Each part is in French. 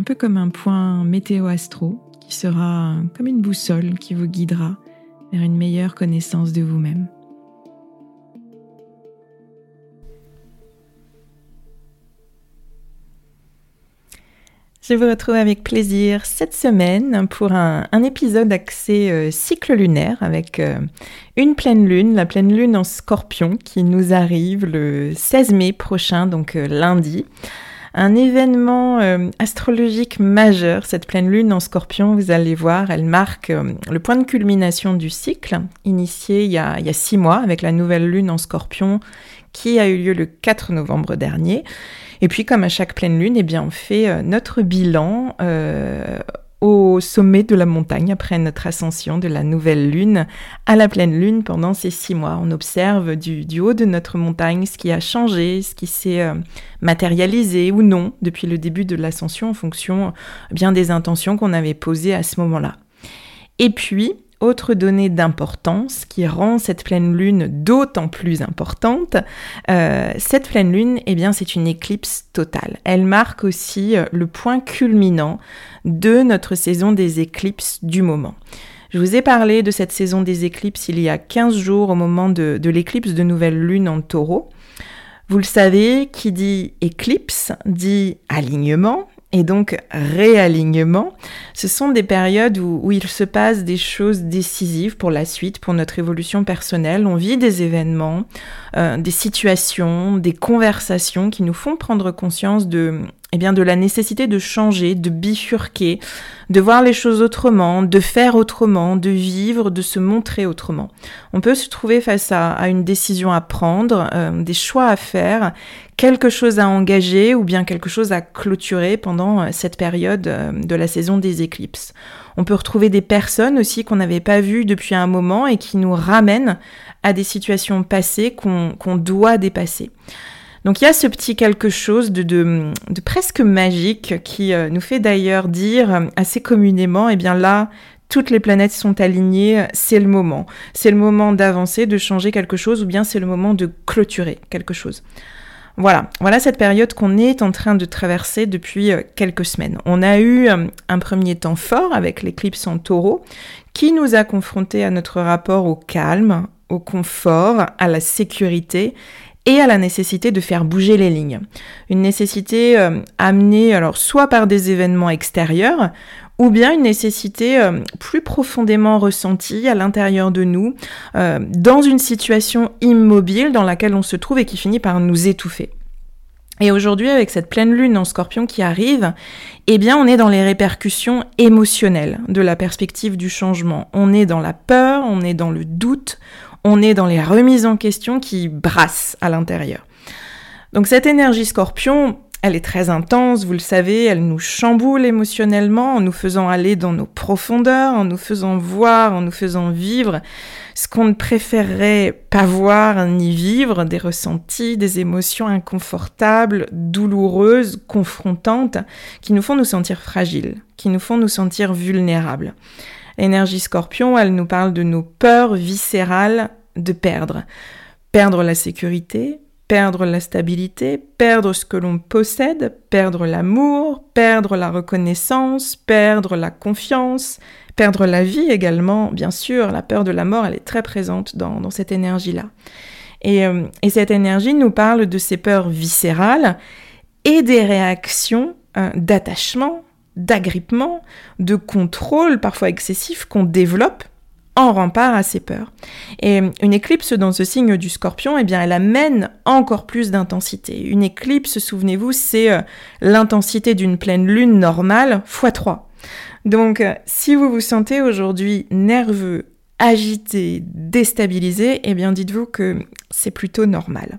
un peu comme un point météo-astro qui sera comme une boussole qui vous guidera vers une meilleure connaissance de vous-même. Je vous retrouve avec plaisir cette semaine pour un, épisode axé euh, cycle lunaire avec euh, une pleine lune, la pleine lune en scorpion qui nous arrive le 16 mai prochain, donc euh, lundi un événement euh, astrologique majeur, cette pleine lune en scorpion, vous allez voir, elle marque euh, le point de culmination du cycle, initié il y, a, six mois avec la nouvelle lune en scorpion qui a eu lieu le 4 novembre dernier. Et puis comme à chaque pleine lune, eh bien, on fait euh, notre bilan au sommet de la montagne après notre ascension de la nouvelle lune à la pleine lune pendant ces six mois. On observe du, haut de notre montagne ce qui a changé, ce qui s'est euh, matérialisé ou non depuis le début de l'ascension en fonction eh bien des intentions qu'on avait posées à ce moment-là. Et puis, autre donnée d'importance qui rend cette pleine lune d'autant plus importante, euh, cette pleine lune, eh bien, c'est une éclipse totale. Elle marque aussi euh, le point culminant de notre saison des éclipses du moment. Je vous ai parlé de cette saison des éclipses il y a 15 jours au moment de, de l'éclipse de nouvelle lune en taureau. Vous le savez, qui dit éclipse dit alignement, et donc réalignement, ce sont des périodes où, il se passe des choses décisives pour la suite, pour notre évolution personnelle. On vit des événements, euh, des situations, des conversations qui nous font prendre conscience de, eh bien, de la nécessité de changer, de bifurquer, de voir les choses autrement, de faire autrement, de vivre, de se montrer autrement. On peut se trouver face à, une décision à prendre, euh, des choix à faire, quelque chose à engager ou bien quelque chose à clôturer pendant euh, cette période euh, de la saison des éclipses. On peut retrouver des personnes aussi qu'on n'avait pas vues depuis un moment et qui nous ramènent à des situations passées qu'on doit dépasser. Donc il y a ce petit quelque chose de, presque magique qui euh, nous fait d'ailleurs dire assez communément, eh bien là, toutes les planètes sont alignées, c'est le moment. C'est le moment d'avancer, de changer quelque chose, ou bien c'est le moment de clôturer quelque chose. Voilà, voilà cette période qu'on est en train de traverser depuis euh, quelques semaines. On a eu euh, un premier temps fort avec l'éclipse en taureau qui nous a confrontés à notre rapport au calme, au confort, à la sécurité et à la nécessité de faire bouger les lignes. Une nécessité euh, amenée alors soit par des événements extérieurs ou bien une nécessité euh, plus profondément ressentie à l'intérieur de nous, euh, dans une situation immobile dans laquelle on se trouve et qui finit par nous étouffer. Et aujourd'hui, avec cette pleine lune en scorpion qui arrive, eh bien, on est dans les répercussions émotionnelles de la perspective du changement. On est dans la peur, on est dans le doute, on est dans les remises en question qui brassent à l'intérieur. Donc cette énergie scorpion, elle est très intense, vous le savez, elle nous chamboule émotionnellement en nous faisant aller dans nos profondeurs, en nous faisant voir, en nous faisant vivre ce qu'on ne préférerait pas voir ni vivre, des ressentis, des émotions inconfortables, douloureuses, confrontantes, qui nous font nous sentir fragiles, qui nous font nous sentir vulnérables. L'énergie scorpion, elle nous parle de nos peurs viscérales de perdre. Perdre la sécurité, perdre la stabilité, perdre ce que l'on possède, perdre l'amour, perdre la reconnaissance, perdre la confiance, perdre la vie également, bien sûr, la peur de la mort, elle est très présente dans, cette énergie-là. Euh, et, cette énergie nous parle de ces peurs viscérales et des réactions euh, d'attachement, d'agrippement, de contrôle parfois excessif qu'on développe en rempart à ses peurs. Et une éclipse dans ce signe du scorpion, eh bien, elle amène encore plus d'intensité. Une éclipse, souvenez-vous, c'est euh, l'intensité d'une pleine lune normale x 3. Donc, euh, si vous vous sentez aujourd'hui nerveux, agité, déstabilisé, eh bien, dites-vous que c'est plutôt normal.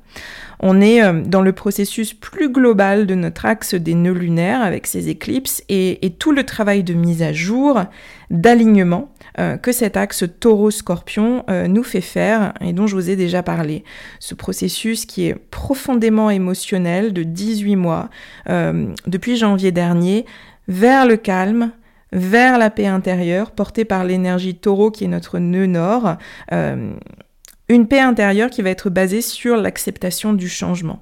On est euh, dans le processus plus global de notre axe des nœuds lunaires avec ces éclipses et, tout le travail de mise à jour, d'alignement euh, que cet axe taureau-scorpion euh, nous fait faire et dont je vous ai déjà parlé. Ce processus qui est profondément émotionnel de 18 mois depuis janvier dernier vers le calme, vers la paix intérieure portée par l'énergie taureau qui est notre nœud nord. Une paix intérieure qui va être basée sur l'acceptation du changement.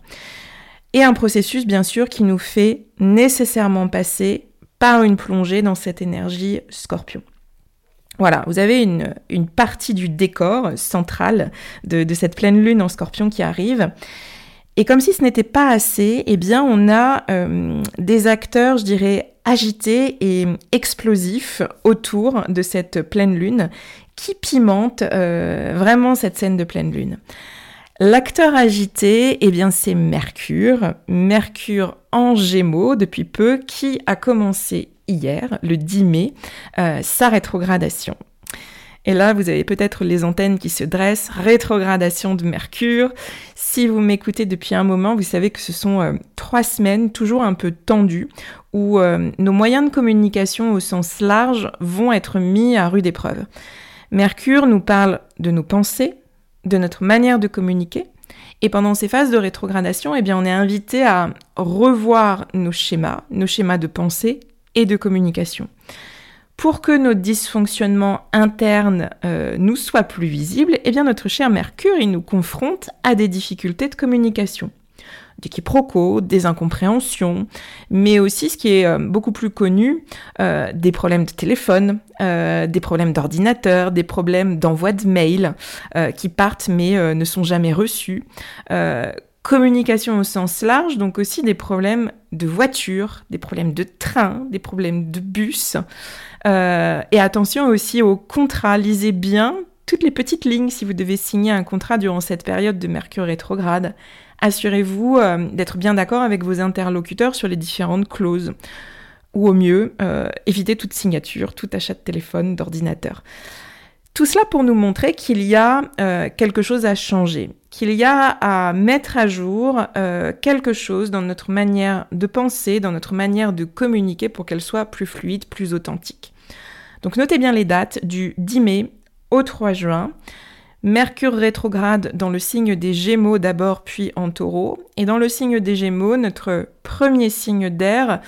Et un processus, bien sûr, qui nous fait nécessairement passer par une plongée dans cette énergie scorpion. Voilà, vous avez une, partie du décor central de, cette pleine lune en scorpion qui arrive. Et comme si ce n'était pas assez, eh bien, on a euh, des acteurs, je dirais, agités et explosifs autour de cette pleine lune qui pimente euh, vraiment cette scène de pleine lune. L'acteur agité, eh bien c'est Mercure, Mercure en Gémeaux depuis peu, qui a commencé hier, le 10 mai, euh, sa rétrogradation. Et là, vous avez peut-être les antennes qui se dressent, rétrogradation de Mercure. Si vous m'écoutez depuis un moment, vous savez que ce sont euh, trois semaines toujours un peu tendues, où nos moyens de communication au sens large vont être mis à rude épreuve. Mercure nous parle de nos pensées, de notre manière de communiquer. Et pendant ces phases de rétrogradation, eh on est invité à revoir nos schémas, nos schémas de pensée et de communication. Pour que nos dysfonctionnements internes euh, nous soient plus visibles, eh notre cher Mercure, nous confronte à des difficultés de communication des quiproquos, des incompréhensions, mais aussi ce qui est euh, beaucoup plus connu, euh, des problèmes de téléphone, euh, des problèmes d'ordinateur, des problèmes d'envoi de mails qui partent mais ne sont jamais reçus. communication au sens large, donc aussi des problèmes de voiture, des problèmes de train, des problèmes de bus. et attention aussi aux contrats, lisez bien toutes les petites lignes si vous devez signer un contrat durant cette période de Mercure rétrograde assurez-vous euh, d'être bien d'accord avec vos interlocuteurs sur les différentes clauses. Ou au mieux, euh, évitez toute signature, tout achat de téléphone, d'ordinateur. Tout cela pour nous montrer qu'il y a euh, quelque chose à changer, qu'il y a à mettre à jour quelque chose dans notre manière de penser, dans notre manière de communiquer pour qu'elle soit plus fluide, plus authentique. Donc notez bien les dates du 10 mai au 3 juin. Mercure rétrograde dans le signe des Gémeaux d'abord, puis en taureau. Et dans le signe des Gémeaux, notre premier signe d'air,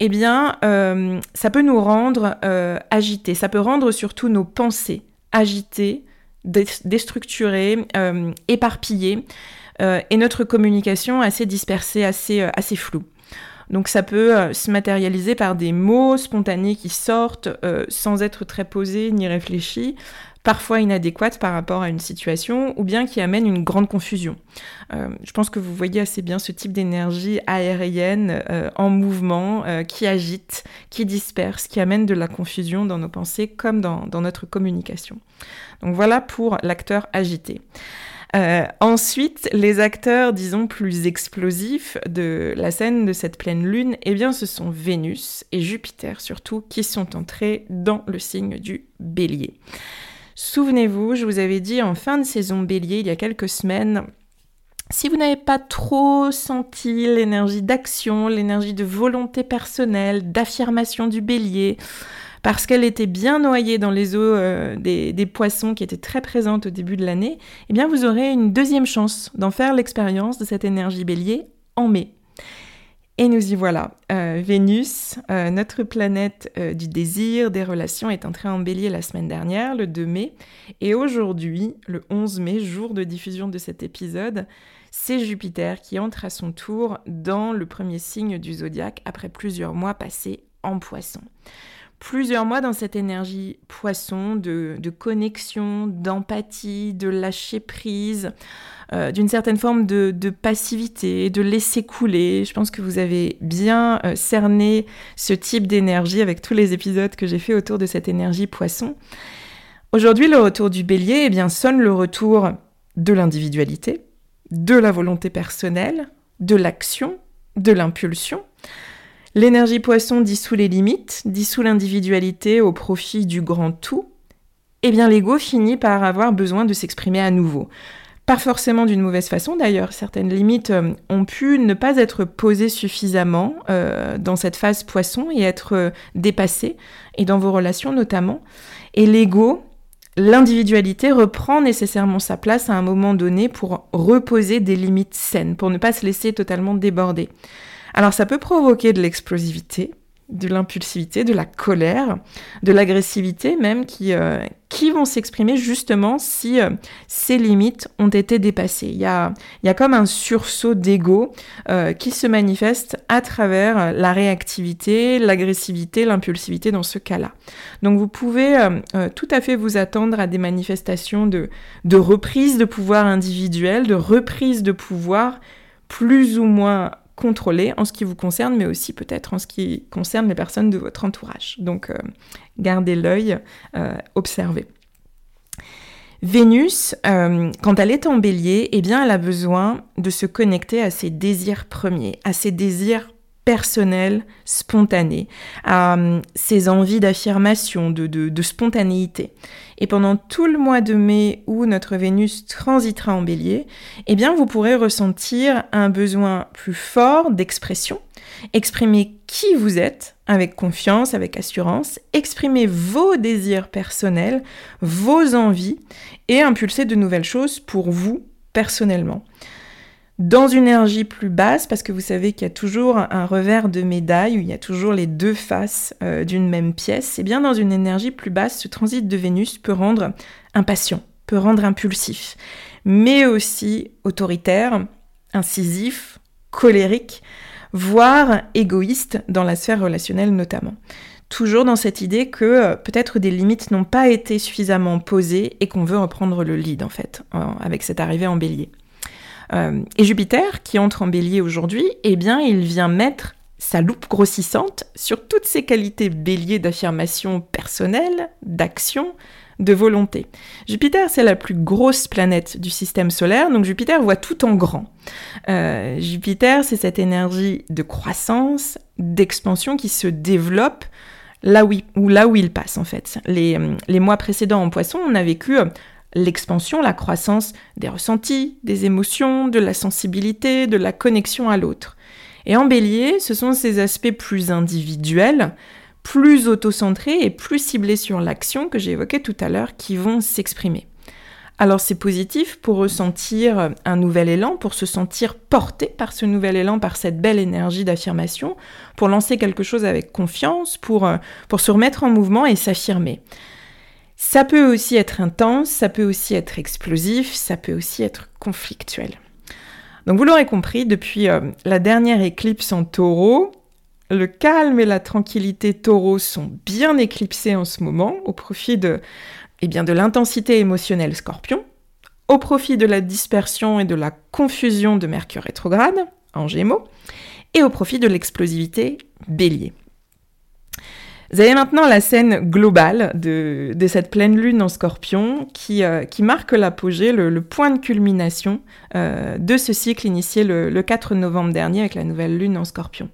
eh bien, euh, ça peut nous rendre euh, agités. Ça peut rendre surtout nos pensées agitées, déstructurées, euh, éparpillées, et notre communication assez dispersée, assez, assez floue. Donc ça peut se matérialiser par des mots spontanés qui sortent sans être très posés ni réfléchis, parfois inadéquate par rapport à une situation ou bien qui amène une grande confusion. Euh, je pense que vous voyez assez bien ce type d'énergie aérienne euh, en mouvement euh, qui agite, qui disperse, qui amène de la confusion dans nos pensées comme dans notre communication. Donc voilà pour l'acteur agité. Euh, ensuite, les acteurs, disons, plus explosifs de la scène de cette pleine lune, eh bien, ce sont Vénus et Jupiter surtout qui sont entrés dans le signe du bélier. Souvenez-vous, je vous avais dit en fin de saison bélier, il y a quelques semaines, si vous n'avez pas trop senti l'énergie d'action, l'énergie de volonté personnelle, d'affirmation du bélier, parce qu'elle était bien noyée dans les eaux euh, des, poissons qui étaient très présentes au début de l'année, eh bien vous aurez une deuxième chance d'en faire l'expérience de cette énergie bélier en mai. Et nous y voilà. Euh, Vénus, euh, notre planète du désir, des relations, est entrée en bélier la semaine dernière, le 2 mai. Et aujourd'hui, le 11 mai, jour de diffusion de cet épisode, c'est Jupiter qui entre à son tour dans le premier signe du zodiaque après plusieurs mois passés en poisson plusieurs mois dans cette énergie poisson de, connexion, d'empathie, de lâcher prise, euh, d'une certaine forme de, passivité, de laisser couler. Je pense que vous avez bien euh, cerné ce type d'énergie avec tous les épisodes que j'ai fait autour de cette énergie poisson. Aujourd'hui, le retour du bélier eh bien, sonne le retour de l'individualité, de la volonté personnelle, de l'action, de l'impulsion. L'énergie poisson dissout les limites, dissout l'individualité au profit du grand tout. Eh bien, l'ego finit par avoir besoin de s'exprimer à nouveau. Pas forcément d'une mauvaise façon d'ailleurs, certaines limites euh, ont pu ne pas être posées suffisamment euh, dans cette phase poisson et être euh, dépassées, et dans vos relations notamment. Et l'ego, l'individualité reprend nécessairement sa place à un moment donné pour reposer des limites saines, pour ne pas se laisser totalement déborder. Alors ça peut provoquer de l'explosivité, de l'impulsivité, de la colère, de l'agressivité même qui, euh, qui vont s'exprimer justement si euh, ces limites ont été dépassées. Il y a, y a comme un sursaut d'ego euh, qui se manifeste à travers la réactivité, l'agressivité, l'impulsivité dans ce cas-là. Donc vous pouvez tout à fait vous attendre à des manifestations de, de reprise de pouvoir individuel, de reprise de pouvoir plus ou moins contrôler en ce qui vous concerne, mais aussi peut-être en ce qui concerne les personnes de votre entourage. Donc euh, gardez l'œil, euh, observez. Vénus, euh, quand elle est en bélier, eh bien, elle a besoin de se connecter à ses désirs premiers, à ses désirs personnels, spontanés, à ses envies d'affirmation, de, de, spontanéité. Et pendant tout le mois de mai où notre Vénus transitera en bélier, eh bien vous pourrez ressentir un besoin plus fort d'expression, exprimer qui vous êtes avec confiance, avec assurance, exprimer vos désirs personnels, vos envies et impulser de nouvelles choses pour vous personnellement dans une énergie plus basse, parce que vous savez qu'il y a toujours un revers de médaille, où il y a toujours les deux faces euh, d'une même pièce, et eh bien dans une énergie plus basse, ce transit de Vénus peut rendre impatient, peut rendre impulsif, mais aussi autoritaire, incisif, colérique, voire égoïste dans la sphère relationnelle notamment. Toujours dans cette idée que euh, peut-être des limites n'ont pas été suffisamment posées et qu'on veut reprendre le lead en fait, avec cette arrivée en bélier. Euh, et Jupiter, qui entre en bélier aujourd'hui, eh bien, il vient mettre sa loupe grossissante sur toutes ses qualités bélier d'affirmation personnelle, d'action, de volonté. Jupiter, c'est la plus grosse planète du système solaire, donc Jupiter voit tout en grand. Euh, Jupiter, c'est cette énergie de croissance, d'expansion qui se développe là où, il, passe en fait. Les, les mois précédents en poisson, on a vécu l'expansion, la croissance des ressentis, des émotions, de la sensibilité, de la connexion à l'autre. Et en bélier, ce sont ces aspects plus individuels, plus autocentrés et plus ciblés sur l'action que évoqué tout à l'heure qui vont s'exprimer. Alors c'est positif pour ressentir un nouvel élan, pour se sentir porté par ce nouvel élan, par cette belle énergie d'affirmation, pour lancer quelque chose avec confiance, pour, euh, pour se remettre en mouvement et s'affirmer. Ça peut aussi être intense, ça peut aussi être explosif, ça peut aussi être conflictuel. Donc vous l'aurez compris, depuis euh, la dernière éclipse en taureau, le calme et la tranquillité taureau sont bien éclipsés en ce moment au profit de, eh bien, de l'intensité émotionnelle scorpion, au profit de la dispersion et de la confusion de Mercure rétrograde en gémeaux, et au profit de l'explosivité bélier. Vous avez maintenant la scène globale de, cette pleine lune en scorpion qui, euh, marque l'apogée, le, point de culmination euh, de ce cycle initié le, 4 novembre dernier avec la nouvelle lune en scorpion.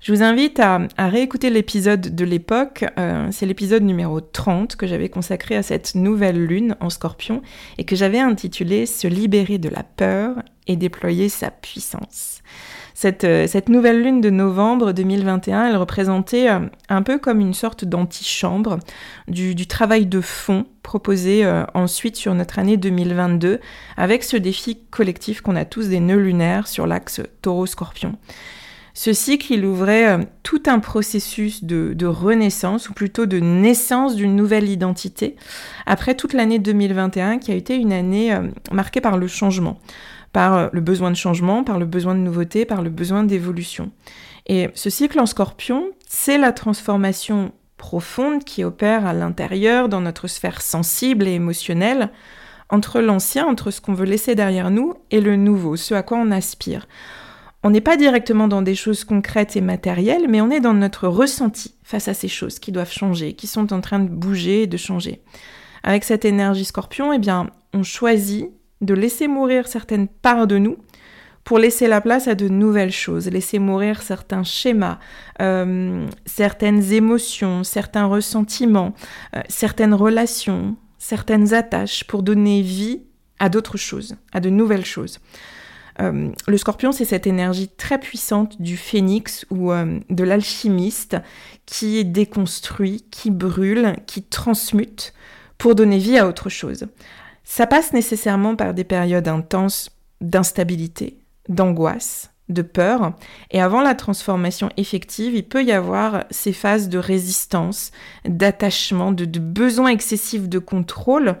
Je vous invite à, réécouter l'épisode de l'époque, euh, c'est l'épisode numéro 30 que j'avais consacré à cette nouvelle lune en scorpion et que j'avais intitulé Se libérer de la peur et déployer sa puissance. Euh, cette, nouvelle lune de novembre 2021, elle représentait euh, un peu comme une sorte d'antichambre du, travail de fond proposé euh, ensuite sur notre année 2022 avec ce défi collectif qu'on a tous des nœuds lunaires sur l'axe taureau-scorpion. Ce cycle, il ouvrait tout un processus de, renaissance, ou plutôt de naissance d'une nouvelle identité, après toute l'année 2021 qui a été une année marquée par le changement par euh, le besoin de changement, par le besoin de nouveauté, par le besoin d'évolution. Et ce cycle en scorpion, c'est la transformation profonde qui opère à l'intérieur, dans notre sphère sensible et émotionnelle, entre l'ancien, entre ce qu'on veut laisser derrière nous, et le nouveau, ce à quoi on aspire. On n'est pas directement dans des choses concrètes et matérielles, mais on est dans notre ressenti face à ces choses qui doivent changer, qui sont en train de bouger et de changer. Avec cette énergie scorpion, eh bien, on choisit de laisser mourir certaines parts de nous pour laisser la place à de nouvelles choses, laisser mourir certains schémas, euh, certaines émotions, certains ressentiments, euh, certaines relations, certaines attaches pour donner vie à d'autres choses, à de nouvelles choses. Euh, le scorpion, c'est cette énergie très puissante du phénix ou de l'alchimiste qui déconstruit, qui brûle, qui transmute pour donner vie à autre chose. Ça passe nécessairement par des périodes intenses d'instabilité, d'angoisse, de peur, et avant la transformation effective, il peut y avoir ces phases de résistance, d'attachement, de, besoin excessif de contrôle,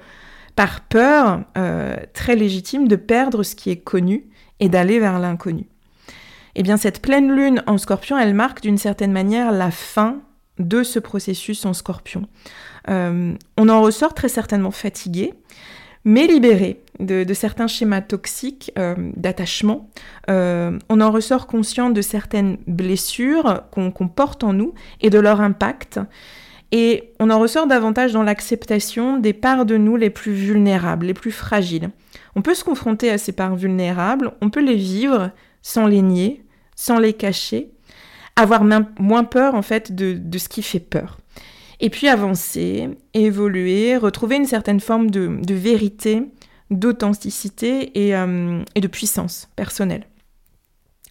par peur euh, très légitime de perdre ce qui est connu et d'aller vers l'inconnu. Eh bien, cette pleine lune en scorpion, elle marque d'une certaine manière la fin de ce processus en scorpion. Euh, on en ressort très certainement fatigué, mais libéré de, certains schémas toxiques euh, d'attachement. Euh, on en ressort conscient de certaines blessures qu'on porte en nous et de leur impact. Et on en ressort davantage dans l'acceptation des parts de nous les plus vulnérables, les plus fragiles. On peut se confronter à ces parts vulnérables, on peut les vivre sans les nier, sans les cacher, avoir moins peur en fait de ce qui fait peur et puis avancer, évoluer, retrouver une certaine forme de, vérité, d'authenticité euh, et, de puissance personnelle.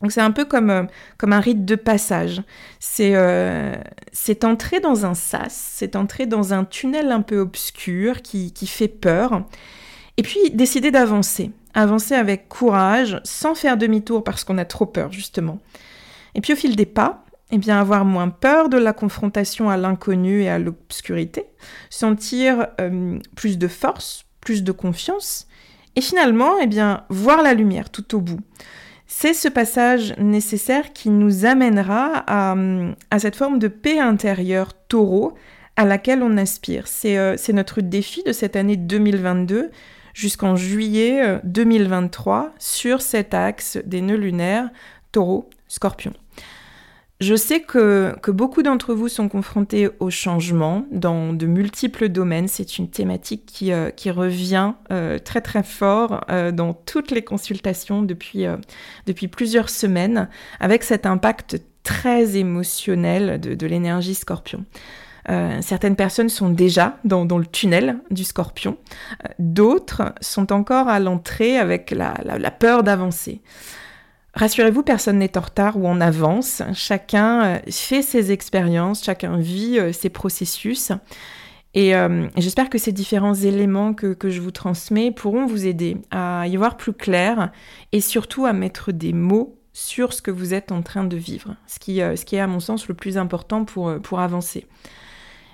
Donc c'est un peu comme, euh, comme un rite de passage. Euh, c'est entrer dans un sas, c'est entrer dans un tunnel un peu obscur qui, qui fait peur, et puis décider d'avancer. Avancer avec courage, sans faire demi-tour parce qu'on a trop peur, justement. Et puis au fil des pas, eh bien, avoir moins peur de la confrontation à l'inconnu et à l'obscurité, sentir euh, plus de force, plus de confiance, et finalement, eh bien, voir la lumière tout au bout. C'est ce passage nécessaire qui nous amènera à, cette forme de paix intérieure taureau à laquelle on aspire. Euh, c'est notre défi de cette année 2022 jusqu'en juillet 2023 euh, sur cet axe des nœuds lunaires taureau-scorpion. Je sais que, beaucoup d'entre vous sont confrontés au changement dans de multiples domaines. C'est une thématique qui, euh, revient euh, très très fort euh, dans toutes les consultations depuis, depuis plusieurs semaines, avec cet impact très émotionnel de, l'énergie scorpion. certaines personnes sont déjà dans, le tunnel du scorpion, d'autres sont encore à l'entrée avec la peur d'avancer. Rassurez-vous, personne n'est en retard ou en avance. Chacun euh, fait ses expériences, chacun vit euh, ses processus. Et euh, j'espère que ces différents éléments que, je vous transmets pourront vous aider à y voir plus clair et surtout à mettre des mots sur ce que vous êtes en train de vivre, ce qui, est à mon sens le plus important pour, pour avancer.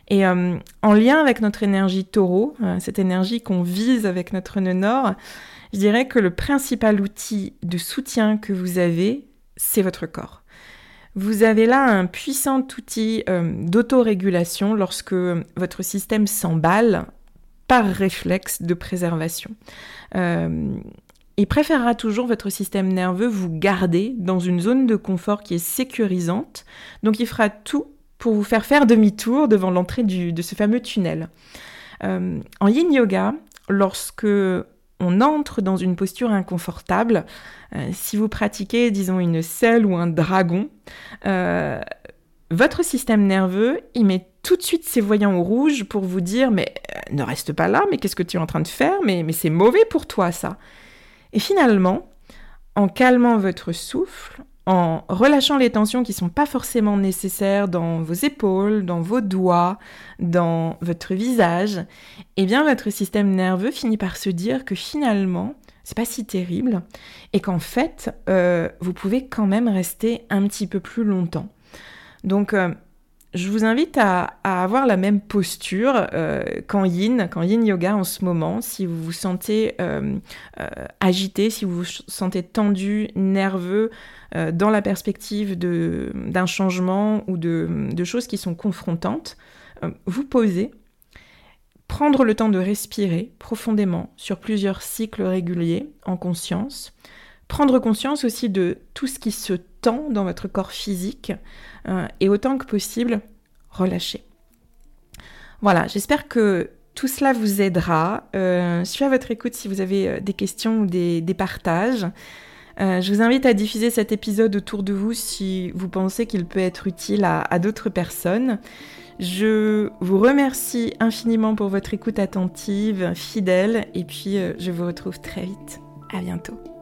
Et en lien avec notre énergie taureau, cette énergie qu'on vise avec notre nœud nord, je dirais que le principal outil de soutien que vous avez, c'est votre corps. Vous avez là un puissant outil euh, d'autorégulation lorsque votre système s'emballe par réflexe de préservation. Euh, il préférera toujours votre système nerveux vous garder dans une zone de confort qui est sécurisante, donc il fera tout pour vous faire faire demi-tour devant l'entrée de ce fameux tunnel. Euh, en yin yoga, lorsque on entre dans une posture inconfortable, euh, si vous pratiquez, disons, une selle ou un dragon, euh, votre système nerveux, il met tout de suite ses voyants au rouge pour vous dire mais ne reste pas là, mais qu'est-ce que tu es en train de faire? Mais, mais c'est mauvais pour toi ça. Et finalement, en calmant votre souffle, en relâchant les tensions qui ne sont pas forcément nécessaires dans vos épaules, dans vos doigts, dans votre visage, eh bien votre système nerveux finit par se dire que finalement, c'est pas si terrible et qu'en fait, euh, vous pouvez quand même rester un petit peu plus longtemps. Donc, euh, je vous invite à, avoir la même posture euh, qu'en yin, qu'en yin yoga en ce moment. Si vous vous sentez euh, euh, agité, si vous vous sentez tendu, nerveux, dans la perspective d'un changement ou de, de, choses qui sont confrontantes, vous posez, prendre le temps de respirer profondément sur plusieurs cycles réguliers en conscience, prendre conscience aussi de tout ce qui se dans votre corps physique et autant que possible relâcher. Voilà, j'espère que tout cela vous aidera. Euh, je suis à votre écoute si vous avez euh, des questions ou des, partages. Euh, je vous invite à diffuser cet épisode autour de vous si vous pensez qu'il peut être utile à, à d'autres personnes. Je vous remercie infiniment pour votre écoute attentive, fidèle, et puis je vous retrouve très vite. À bientôt.